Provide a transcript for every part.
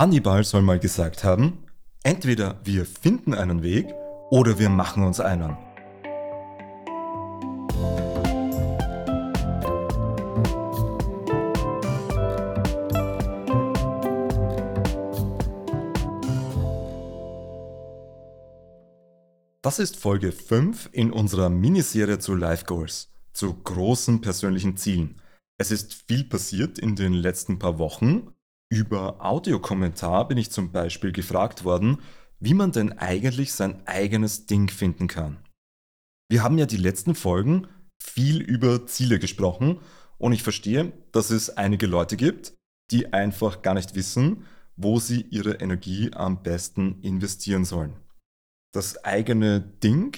Hannibal soll mal gesagt haben, entweder wir finden einen Weg oder wir machen uns einen. Das ist Folge 5 in unserer Miniserie zu Life Goals, zu großen persönlichen Zielen. Es ist viel passiert in den letzten paar Wochen über Audiokommentar bin ich zum Beispiel gefragt worden, wie man denn eigentlich sein eigenes Ding finden kann. Wir haben ja die letzten Folgen viel über Ziele gesprochen und ich verstehe, dass es einige Leute gibt, die einfach gar nicht wissen, wo sie ihre Energie am besten investieren sollen. Das eigene Ding,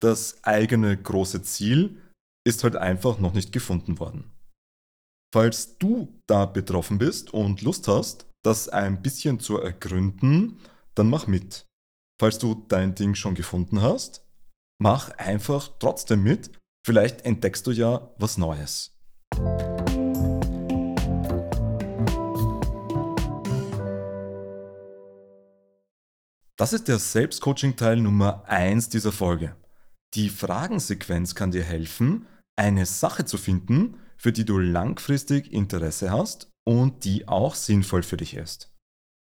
das eigene große Ziel ist halt einfach noch nicht gefunden worden. Falls du da betroffen bist und Lust hast, das ein bisschen zu ergründen, dann mach mit. Falls du dein Ding schon gefunden hast, mach einfach trotzdem mit. Vielleicht entdeckst du ja was Neues. Das ist der Selbstcoaching-Teil Nummer 1 dieser Folge. Die Fragensequenz kann dir helfen, eine Sache zu finden, für die du langfristig Interesse hast und die auch sinnvoll für dich ist.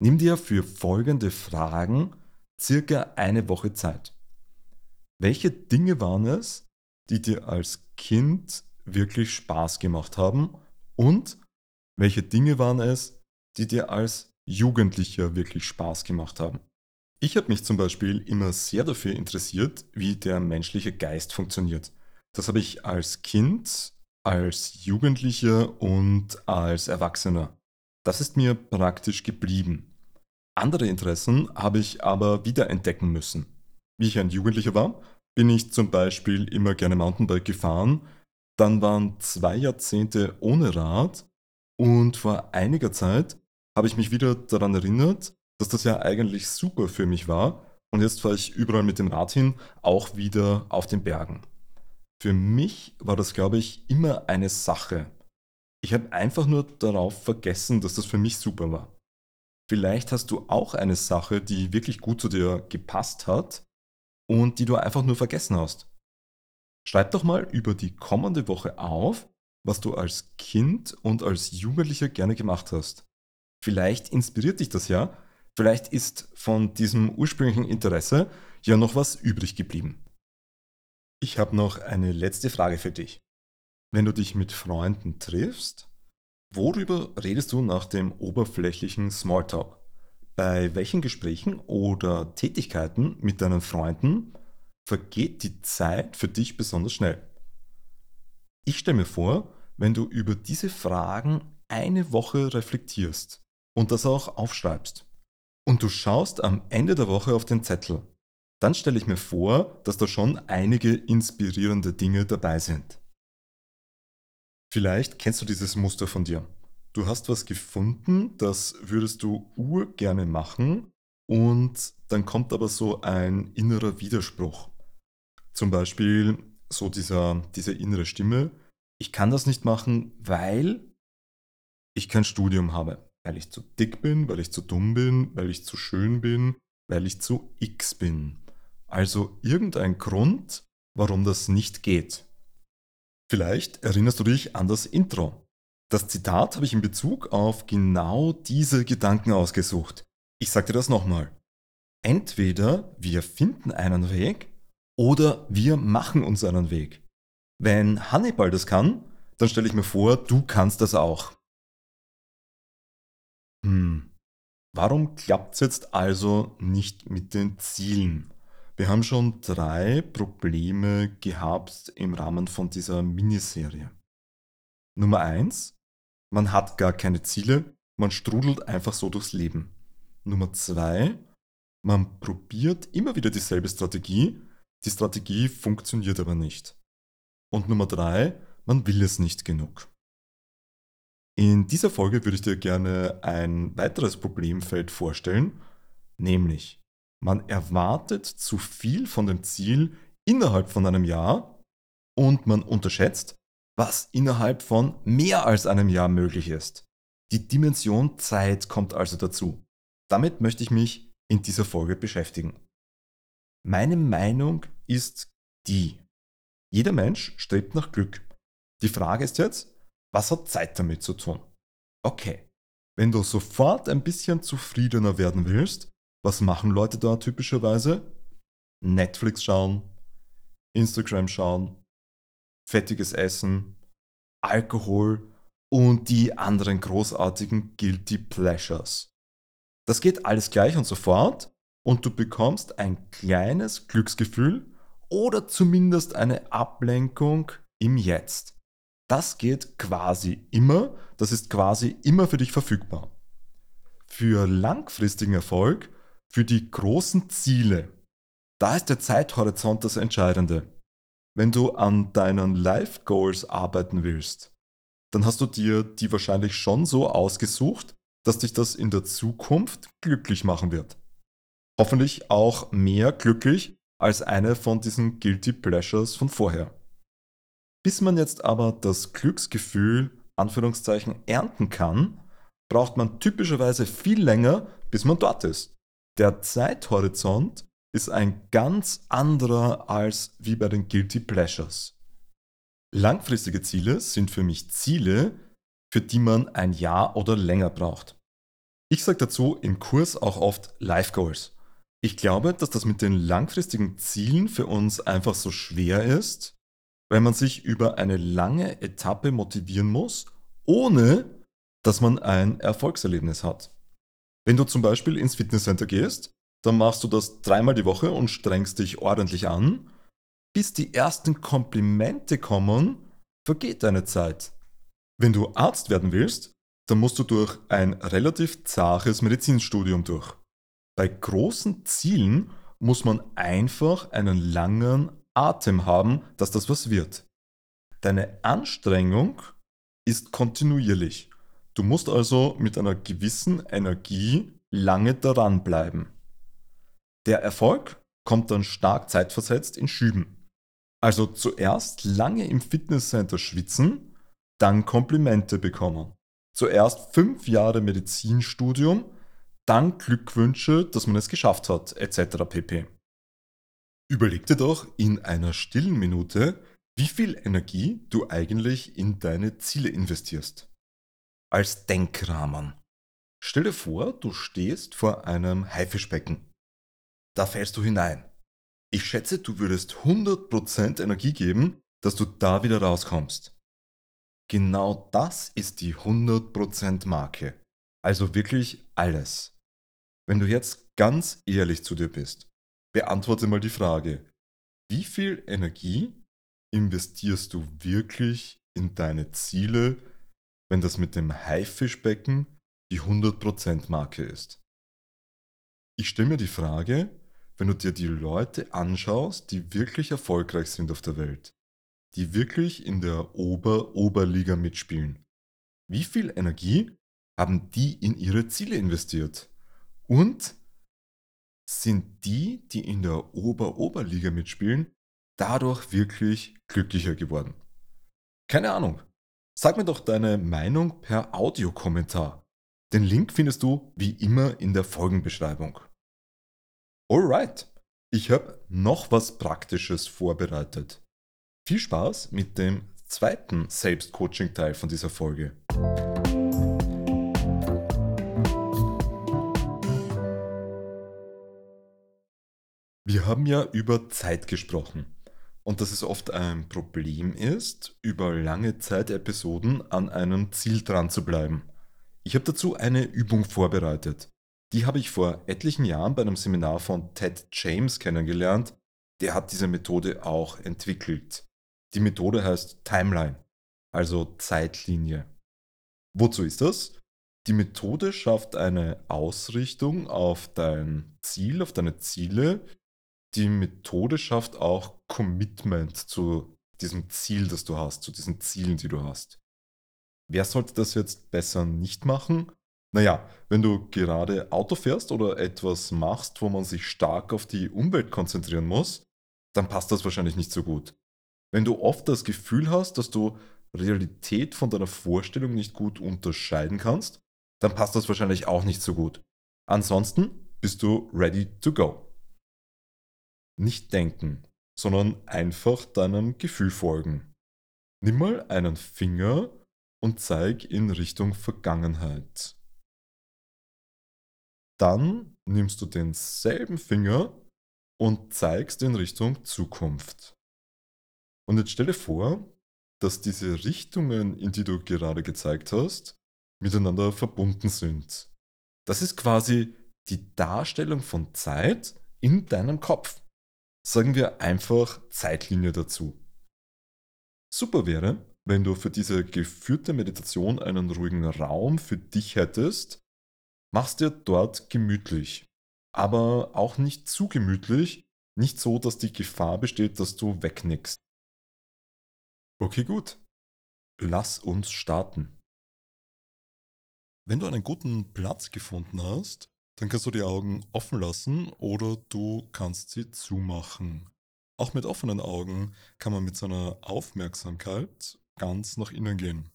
Nimm dir für folgende Fragen circa eine Woche Zeit. Welche Dinge waren es, die dir als Kind wirklich Spaß gemacht haben und welche Dinge waren es, die dir als Jugendlicher wirklich Spaß gemacht haben? Ich habe mich zum Beispiel immer sehr dafür interessiert, wie der menschliche Geist funktioniert. Das habe ich als Kind als Jugendlicher und als Erwachsener. Das ist mir praktisch geblieben. Andere Interessen habe ich aber wieder entdecken müssen. Wie ich ein Jugendlicher war, bin ich zum Beispiel immer gerne Mountainbike gefahren. Dann waren zwei Jahrzehnte ohne Rad und vor einiger Zeit habe ich mich wieder daran erinnert, dass das ja eigentlich super für mich war und jetzt fahre ich überall mit dem Rad hin, auch wieder auf den Bergen. Für mich war das, glaube ich, immer eine Sache. Ich habe einfach nur darauf vergessen, dass das für mich super war. Vielleicht hast du auch eine Sache, die wirklich gut zu dir gepasst hat und die du einfach nur vergessen hast. Schreib doch mal über die kommende Woche auf, was du als Kind und als Jugendlicher gerne gemacht hast. Vielleicht inspiriert dich das ja, vielleicht ist von diesem ursprünglichen Interesse ja noch was übrig geblieben. Ich habe noch eine letzte Frage für dich. Wenn du dich mit Freunden triffst, worüber redest du nach dem oberflächlichen Smalltalk? Bei welchen Gesprächen oder Tätigkeiten mit deinen Freunden vergeht die Zeit für dich besonders schnell? Ich stelle mir vor, wenn du über diese Fragen eine Woche reflektierst und das auch aufschreibst. Und du schaust am Ende der Woche auf den Zettel dann stelle ich mir vor, dass da schon einige inspirierende Dinge dabei sind. Vielleicht kennst du dieses Muster von dir. Du hast was gefunden, das würdest du urgerne machen und dann kommt aber so ein innerer Widerspruch. Zum Beispiel so dieser, diese innere Stimme, ich kann das nicht machen, weil ich kein Studium habe, weil ich zu dick bin, weil ich zu dumm bin, weil ich zu schön bin, weil ich zu X bin. Also irgendein Grund, warum das nicht geht. Vielleicht erinnerst du dich an das Intro. Das Zitat habe ich in Bezug auf genau diese Gedanken ausgesucht. Ich sage dir das nochmal. Entweder wir finden einen Weg oder wir machen uns einen Weg. Wenn Hannibal das kann, dann stelle ich mir vor, du kannst das auch. Hm, warum klappt es jetzt also nicht mit den Zielen? Wir haben schon drei Probleme gehabt im Rahmen von dieser Miniserie. Nummer eins, man hat gar keine Ziele, man strudelt einfach so durchs Leben. Nummer zwei, man probiert immer wieder dieselbe Strategie, die Strategie funktioniert aber nicht. Und Nummer drei, man will es nicht genug. In dieser Folge würde ich dir gerne ein weiteres Problemfeld vorstellen, nämlich man erwartet zu viel von dem Ziel innerhalb von einem Jahr und man unterschätzt, was innerhalb von mehr als einem Jahr möglich ist. Die Dimension Zeit kommt also dazu. Damit möchte ich mich in dieser Folge beschäftigen. Meine Meinung ist die. Jeder Mensch strebt nach Glück. Die Frage ist jetzt, was hat Zeit damit zu tun? Okay, wenn du sofort ein bisschen zufriedener werden willst, was machen Leute da typischerweise? Netflix schauen, Instagram schauen, fettiges Essen, Alkohol und die anderen großartigen Guilty Pleasures. Das geht alles gleich und sofort und du bekommst ein kleines Glücksgefühl oder zumindest eine Ablenkung im Jetzt. Das geht quasi immer, das ist quasi immer für dich verfügbar. Für langfristigen Erfolg, für die großen Ziele, da ist der Zeithorizont das Entscheidende. Wenn du an deinen Life Goals arbeiten willst, dann hast du dir die wahrscheinlich schon so ausgesucht, dass dich das in der Zukunft glücklich machen wird. Hoffentlich auch mehr glücklich als eine von diesen Guilty Pleasures von vorher. Bis man jetzt aber das Glücksgefühl, Anführungszeichen, ernten kann, braucht man typischerweise viel länger, bis man dort ist. Der Zeithorizont ist ein ganz anderer als wie bei den Guilty Pleasures. Langfristige Ziele sind für mich Ziele, für die man ein Jahr oder länger braucht. Ich sage dazu im Kurs auch oft Life Goals. Ich glaube, dass das mit den langfristigen Zielen für uns einfach so schwer ist, weil man sich über eine lange Etappe motivieren muss, ohne dass man ein Erfolgserlebnis hat. Wenn du zum Beispiel ins Fitnesscenter gehst, dann machst du das dreimal die Woche und strengst dich ordentlich an. Bis die ersten Komplimente kommen, vergeht deine Zeit. Wenn du Arzt werden willst, dann musst du durch ein relativ zaches Medizinstudium durch. Bei großen Zielen muss man einfach einen langen Atem haben, dass das was wird. Deine Anstrengung ist kontinuierlich. Du musst also mit einer gewissen Energie lange daran bleiben. Der Erfolg kommt dann stark zeitversetzt in Schüben. Also zuerst lange im Fitnesscenter schwitzen, dann Komplimente bekommen. Zuerst fünf Jahre Medizinstudium, dann Glückwünsche, dass man es geschafft hat, etc. pp. Überleg dir doch in einer stillen Minute, wie viel Energie du eigentlich in deine Ziele investierst. Als Denkrahmen. Stell dir vor, du stehst vor einem Haifischbecken. Da fällst du hinein. Ich schätze, du würdest 100% Energie geben, dass du da wieder rauskommst. Genau das ist die 100% Marke. Also wirklich alles. Wenn du jetzt ganz ehrlich zu dir bist, beantworte mal die Frage, wie viel Energie investierst du wirklich in deine Ziele, wenn das mit dem Haifischbecken die 100% Marke ist? Ich stelle mir die Frage, wenn du dir die Leute anschaust, die wirklich erfolgreich sind auf der Welt, die wirklich in der Ober-Oberliga mitspielen. Wie viel Energie haben die in ihre Ziele investiert? Und sind die, die in der Ober-Oberliga mitspielen, dadurch wirklich glücklicher geworden? Keine Ahnung. Sag mir doch deine Meinung per Audiokommentar. Den Link findest du wie immer in der Folgenbeschreibung. Alright, ich habe noch was Praktisches vorbereitet. Viel Spaß mit dem zweiten Selbstcoaching-Teil von dieser Folge. Wir haben ja über Zeit gesprochen und dass es oft ein Problem ist, über lange Zeitepisoden an einem Ziel dran zu bleiben. Ich habe dazu eine Übung vorbereitet. Die habe ich vor etlichen Jahren bei einem Seminar von Ted James kennengelernt. Der hat diese Methode auch entwickelt. Die Methode heißt Timeline, also Zeitlinie. Wozu ist das? Die Methode schafft eine Ausrichtung auf dein Ziel, auf deine Ziele. Die Methode schafft auch Commitment zu diesem Ziel, das du hast, zu diesen Zielen, die du hast. Wer sollte das jetzt besser nicht machen? Naja, wenn du gerade Auto fährst oder etwas machst, wo man sich stark auf die Umwelt konzentrieren muss, dann passt das wahrscheinlich nicht so gut. Wenn du oft das Gefühl hast, dass du Realität von deiner Vorstellung nicht gut unterscheiden kannst, dann passt das wahrscheinlich auch nicht so gut. Ansonsten bist du ready to go. Nicht denken, sondern einfach deinem Gefühl folgen. Nimm mal einen Finger und zeig in Richtung Vergangenheit. Dann nimmst du denselben Finger und zeigst in Richtung Zukunft. Und jetzt stelle vor, dass diese Richtungen, in die du gerade gezeigt hast, miteinander verbunden sind. Das ist quasi die Darstellung von Zeit in deinem Kopf. Sagen wir einfach Zeitlinie dazu. Super wäre, wenn du für diese geführte Meditation einen ruhigen Raum für dich hättest, machst dir dort gemütlich. Aber auch nicht zu gemütlich, nicht so, dass die Gefahr besteht, dass du wegnickst. Okay, gut. Lass uns starten. Wenn du einen guten Platz gefunden hast, dann kannst du die Augen offen lassen oder du kannst sie zumachen. Auch mit offenen Augen kann man mit seiner Aufmerksamkeit ganz nach innen gehen.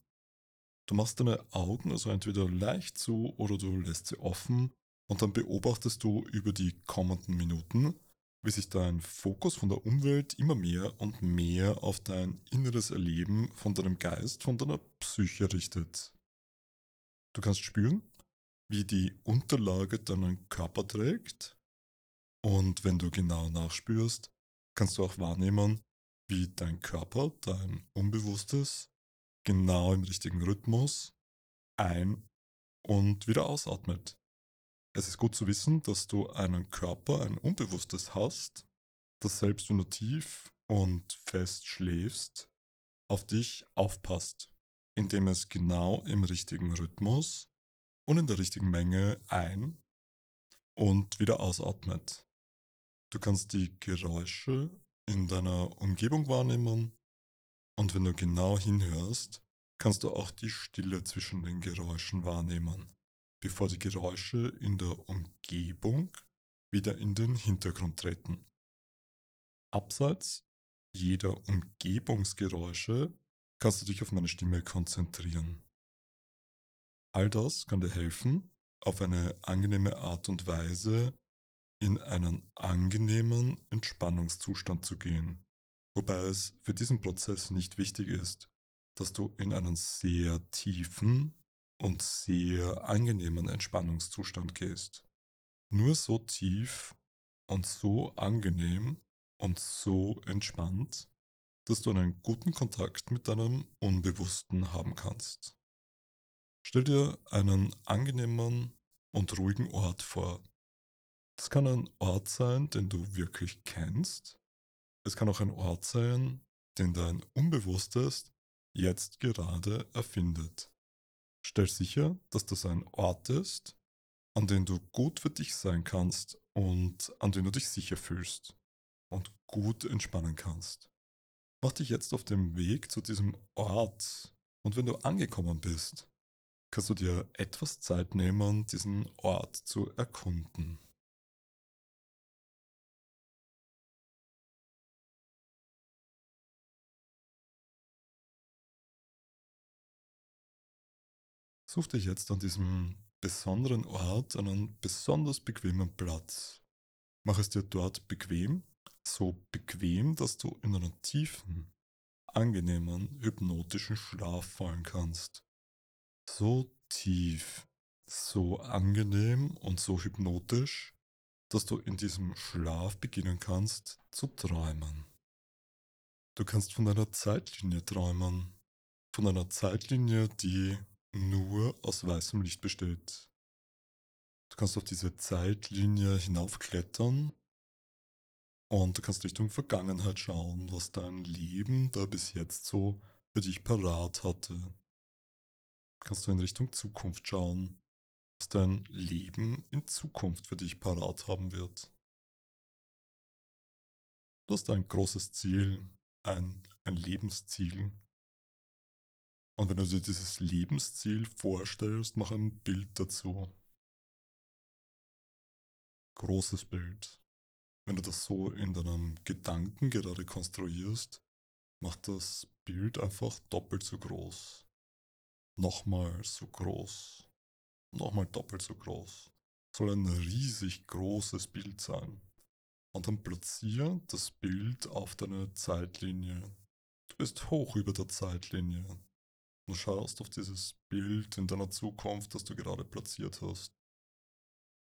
Du machst deine Augen also entweder leicht zu oder du lässt sie offen und dann beobachtest du über die kommenden Minuten, wie sich dein Fokus von der Umwelt immer mehr und mehr auf dein inneres Erleben von deinem Geist, von deiner Psyche richtet. Du kannst spüren, wie die Unterlage deinen Körper trägt und wenn du genau nachspürst, kannst du auch wahrnehmen, wie dein Körper, dein Unbewusstes, genau im richtigen Rhythmus ein- und wieder ausatmet. Es ist gut zu wissen, dass du einen Körper, ein Unbewusstes hast, das selbst wenn du tief und fest schläfst, auf dich aufpasst, indem es genau im richtigen Rhythmus und in der richtigen Menge ein- und wieder ausatmet. Du kannst die Geräusche in deiner Umgebung wahrnehmen und wenn du genau hinhörst, kannst du auch die Stille zwischen den Geräuschen wahrnehmen bevor die Geräusche in der Umgebung wieder in den Hintergrund treten. Abseits jeder Umgebungsgeräusche kannst du dich auf meine Stimme konzentrieren. All das kann dir helfen, auf eine angenehme Art und Weise in einen angenehmen Entspannungszustand zu gehen. Wobei es für diesen Prozess nicht wichtig ist, dass du in einen sehr tiefen und sehr angenehmen Entspannungszustand gehst. Nur so tief und so angenehm und so entspannt, dass du einen guten Kontakt mit deinem Unbewussten haben kannst. Stell dir einen angenehmen und ruhigen Ort vor. Das kann ein Ort sein, den du wirklich kennst. Es kann auch ein Ort sein, den dein Unbewusstes jetzt gerade erfindet. Stell sicher, dass das ein Ort ist, an dem du gut für dich sein kannst und an dem du dich sicher fühlst und gut entspannen kannst. Mach dich jetzt auf dem Weg zu diesem Ort und wenn du angekommen bist, kannst du dir etwas Zeit nehmen, diesen Ort zu erkunden. Such dich jetzt an diesem besonderen Ort einen besonders bequemen Platz. Mach es dir dort bequem, so bequem, dass du in einen tiefen, angenehmen, hypnotischen Schlaf fallen kannst. So tief, so angenehm und so hypnotisch, dass du in diesem Schlaf beginnen kannst zu träumen. Du kannst von einer Zeitlinie träumen, von einer Zeitlinie, die nur aus weißem Licht besteht. Du kannst auf diese Zeitlinie hinaufklettern und du kannst Richtung Vergangenheit schauen, was dein Leben da bis jetzt so für dich parat hatte. Kannst du in Richtung Zukunft schauen, was dein Leben in Zukunft für dich parat haben wird. Du hast ein großes Ziel, ein, ein Lebensziel, und wenn du dir dieses Lebensziel vorstellst, mach ein Bild dazu. Großes Bild. Wenn du das so in deinem Gedanken gerade konstruierst, macht das Bild einfach doppelt so groß. Nochmal so groß. Nochmal doppelt so groß. soll ein riesig großes Bild sein. Und dann platziere das Bild auf deine Zeitlinie. Du bist hoch über der Zeitlinie. Du schaust auf dieses Bild in deiner Zukunft, das du gerade platziert hast.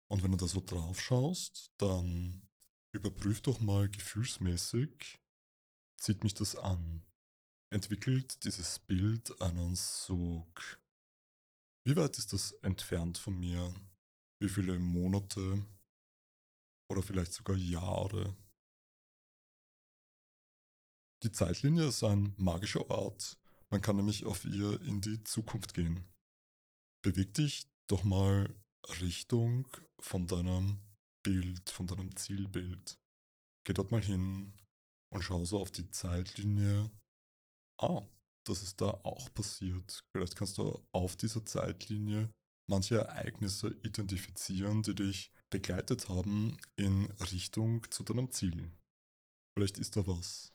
Und wenn du da so drauf schaust, dann überprüf doch mal gefühlsmäßig, zieht mich das an? Entwickelt dieses Bild einen Sog? Wie weit ist das entfernt von mir? Wie viele Monate oder vielleicht sogar Jahre? Die Zeitlinie ist ein magischer Ort. Man kann nämlich auf ihr in die Zukunft gehen. Beweg dich doch mal Richtung von deinem Bild, von deinem Zielbild. Geh dort mal hin und schau so auf die Zeitlinie. Ah, das ist da auch passiert. Vielleicht kannst du auf dieser Zeitlinie manche Ereignisse identifizieren, die dich begleitet haben in Richtung zu deinem Ziel. Vielleicht ist da was.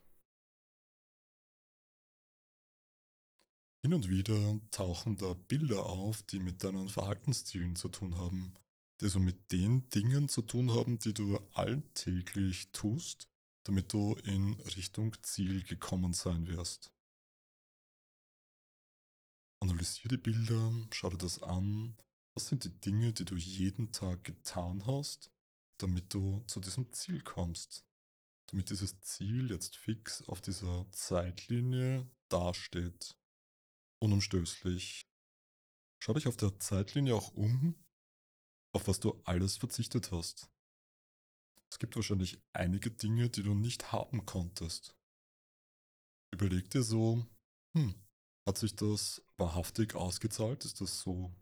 Hin und wieder tauchen da Bilder auf, die mit deinen Verhaltenszielen zu tun haben, die so mit den Dingen zu tun haben, die du alltäglich tust, damit du in Richtung Ziel gekommen sein wirst. Analysiere die Bilder, schau dir das an. Was sind die Dinge, die du jeden Tag getan hast, damit du zu diesem Ziel kommst? Damit dieses Ziel jetzt fix auf dieser Zeitlinie dasteht unumstößlich. Schau dich auf der Zeitlinie auch um, auf was du alles verzichtet hast. Es gibt wahrscheinlich einige Dinge, die du nicht haben konntest. Überleg dir so, hm, hat sich das wahrhaftig ausgezahlt? Ist das so,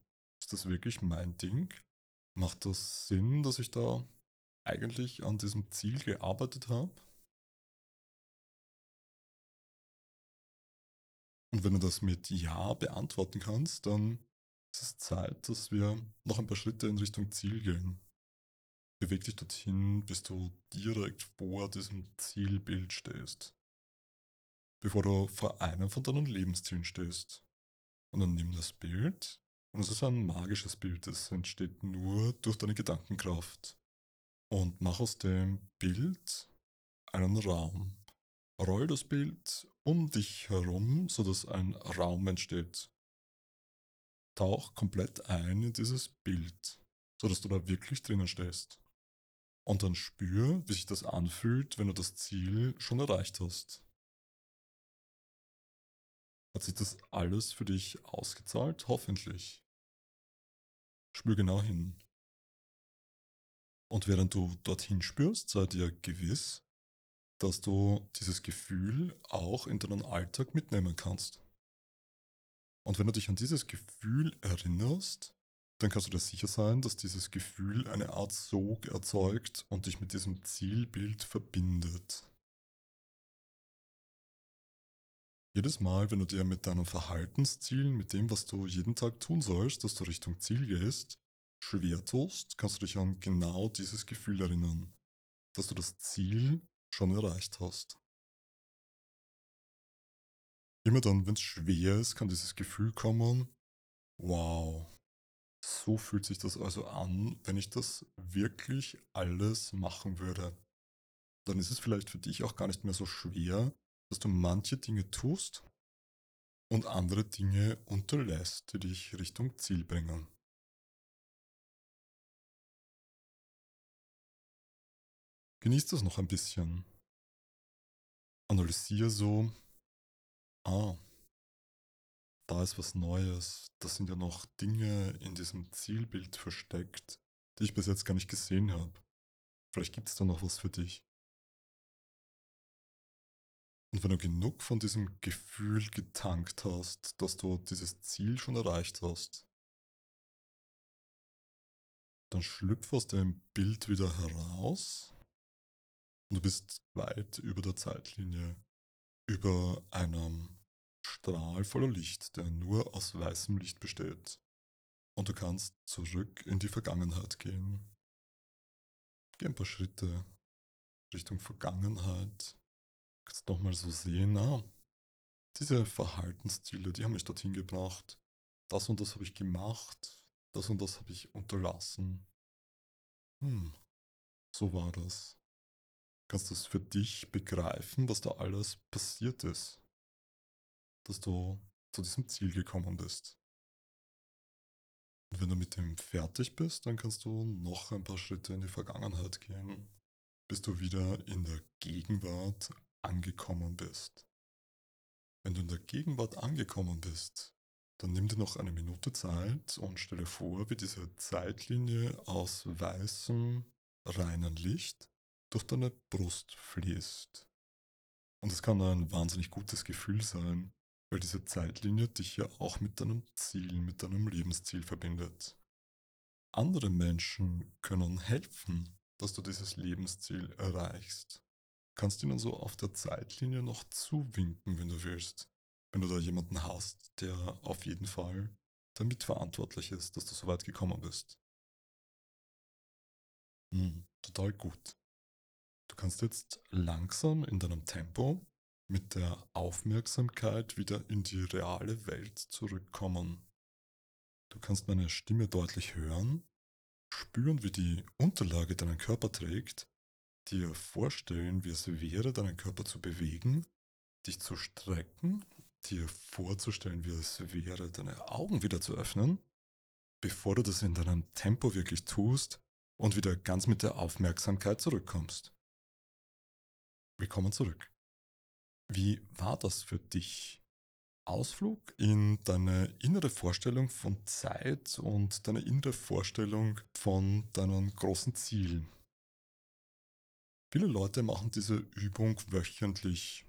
ist das wirklich mein Ding? Macht das Sinn, dass ich da eigentlich an diesem Ziel gearbeitet habe? Und wenn du das mit Ja beantworten kannst, dann ist es Zeit, dass wir noch ein paar Schritte in Richtung Ziel gehen. Beweg dich dorthin, bis du direkt vor diesem Zielbild stehst. Bevor du vor einem von deinen Lebenszielen stehst. Und dann nimm das Bild. Und es ist ein magisches Bild, es entsteht nur durch deine Gedankenkraft. Und mach aus dem Bild einen Raum. Roll das Bild um dich herum, sodass ein Raum entsteht. Tauch komplett ein in dieses Bild, sodass du da wirklich drinnen stehst. Und dann spür, wie sich das anfühlt, wenn du das Ziel schon erreicht hast. Hat sich das alles für dich ausgezahlt? Hoffentlich. Spür genau hin. Und während du dorthin spürst, sei dir gewiss, dass du dieses Gefühl auch in deinen Alltag mitnehmen kannst. Und wenn du dich an dieses Gefühl erinnerst, dann kannst du dir sicher sein, dass dieses Gefühl eine Art Sog erzeugt und dich mit diesem Zielbild verbindet. Jedes Mal, wenn du dir mit deinen Verhaltenszielen, mit dem, was du jeden Tag tun sollst, dass du Richtung Ziel gehst, schwer tust, kannst du dich an genau dieses Gefühl erinnern. Dass du das Ziel schon erreicht hast. Immer dann, wenn es schwer ist, kann dieses Gefühl kommen, wow, so fühlt sich das also an, wenn ich das wirklich alles machen würde. Dann ist es vielleicht für dich auch gar nicht mehr so schwer, dass du manche Dinge tust und andere Dinge unterlässt, die dich Richtung Ziel bringen. Genieß das noch ein bisschen. Analysiere so, ah, da ist was Neues. Das sind ja noch Dinge in diesem Zielbild versteckt, die ich bis jetzt gar nicht gesehen habe. Vielleicht gibt es da noch was für dich. Und wenn du genug von diesem Gefühl getankt hast, dass du dieses Ziel schon erreicht hast, dann schlüpf aus dem Bild wieder heraus und du bist weit über der Zeitlinie, über einem Strahl voller Licht, der nur aus weißem Licht besteht. Und du kannst zurück in die Vergangenheit gehen. Geh ein paar Schritte Richtung Vergangenheit. Nochmal so sehen, ah, diese Verhaltensziele, die haben mich dorthin gebracht. Das und das habe ich gemacht, das und das habe ich unterlassen. Hm, so war das. Kannst du es für dich begreifen, was da alles passiert ist? Dass du zu diesem Ziel gekommen bist. Und wenn du mit dem fertig bist, dann kannst du noch ein paar Schritte in die Vergangenheit gehen, bis du wieder in der Gegenwart angekommen bist. Wenn du in der Gegenwart angekommen bist, dann nimm dir noch eine Minute Zeit und stelle vor, wie diese Zeitlinie aus weißem, reinen Licht durch deine Brust fließt. Und es kann ein wahnsinnig gutes Gefühl sein, weil diese Zeitlinie dich ja auch mit deinem Ziel, mit deinem Lebensziel verbindet. Andere Menschen können helfen, dass du dieses Lebensziel erreichst. Kannst ihnen so auf der Zeitlinie noch zuwinken, wenn du willst. Wenn du da jemanden hast, der auf jeden Fall damit verantwortlich ist, dass du so weit gekommen bist. Hm, total gut. Du kannst jetzt langsam in deinem Tempo mit der Aufmerksamkeit wieder in die reale Welt zurückkommen. Du kannst meine Stimme deutlich hören, spüren, wie die Unterlage deinen Körper trägt, dir vorstellen, wie es wäre, deinen Körper zu bewegen, dich zu strecken, dir vorzustellen, wie es wäre, deine Augen wieder zu öffnen, bevor du das in deinem Tempo wirklich tust und wieder ganz mit der Aufmerksamkeit zurückkommst. Willkommen zurück. Wie war das für dich? Ausflug in deine innere Vorstellung von Zeit und deine innere Vorstellung von deinen großen Zielen. Viele Leute machen diese Übung wöchentlich,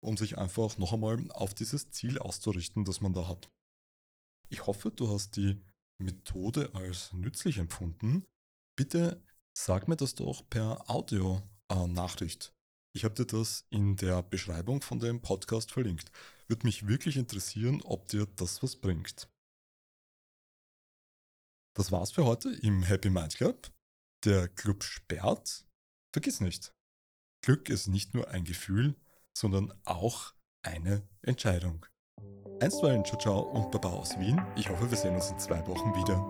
um sich einfach noch einmal auf dieses Ziel auszurichten, das man da hat. Ich hoffe, du hast die Methode als nützlich empfunden. Bitte sag mir das doch per Audio-Nachricht. Ich habe dir das in der Beschreibung von dem Podcast verlinkt. Würde mich wirklich interessieren, ob dir das was bringt. Das war's für heute im Happy Mind Club. Der Club sperrt. Vergiss nicht. Glück ist nicht nur ein Gefühl, sondern auch eine Entscheidung. Einstweilen, ciao, ciao und Baba aus Wien. Ich hoffe, wir sehen uns in zwei Wochen wieder.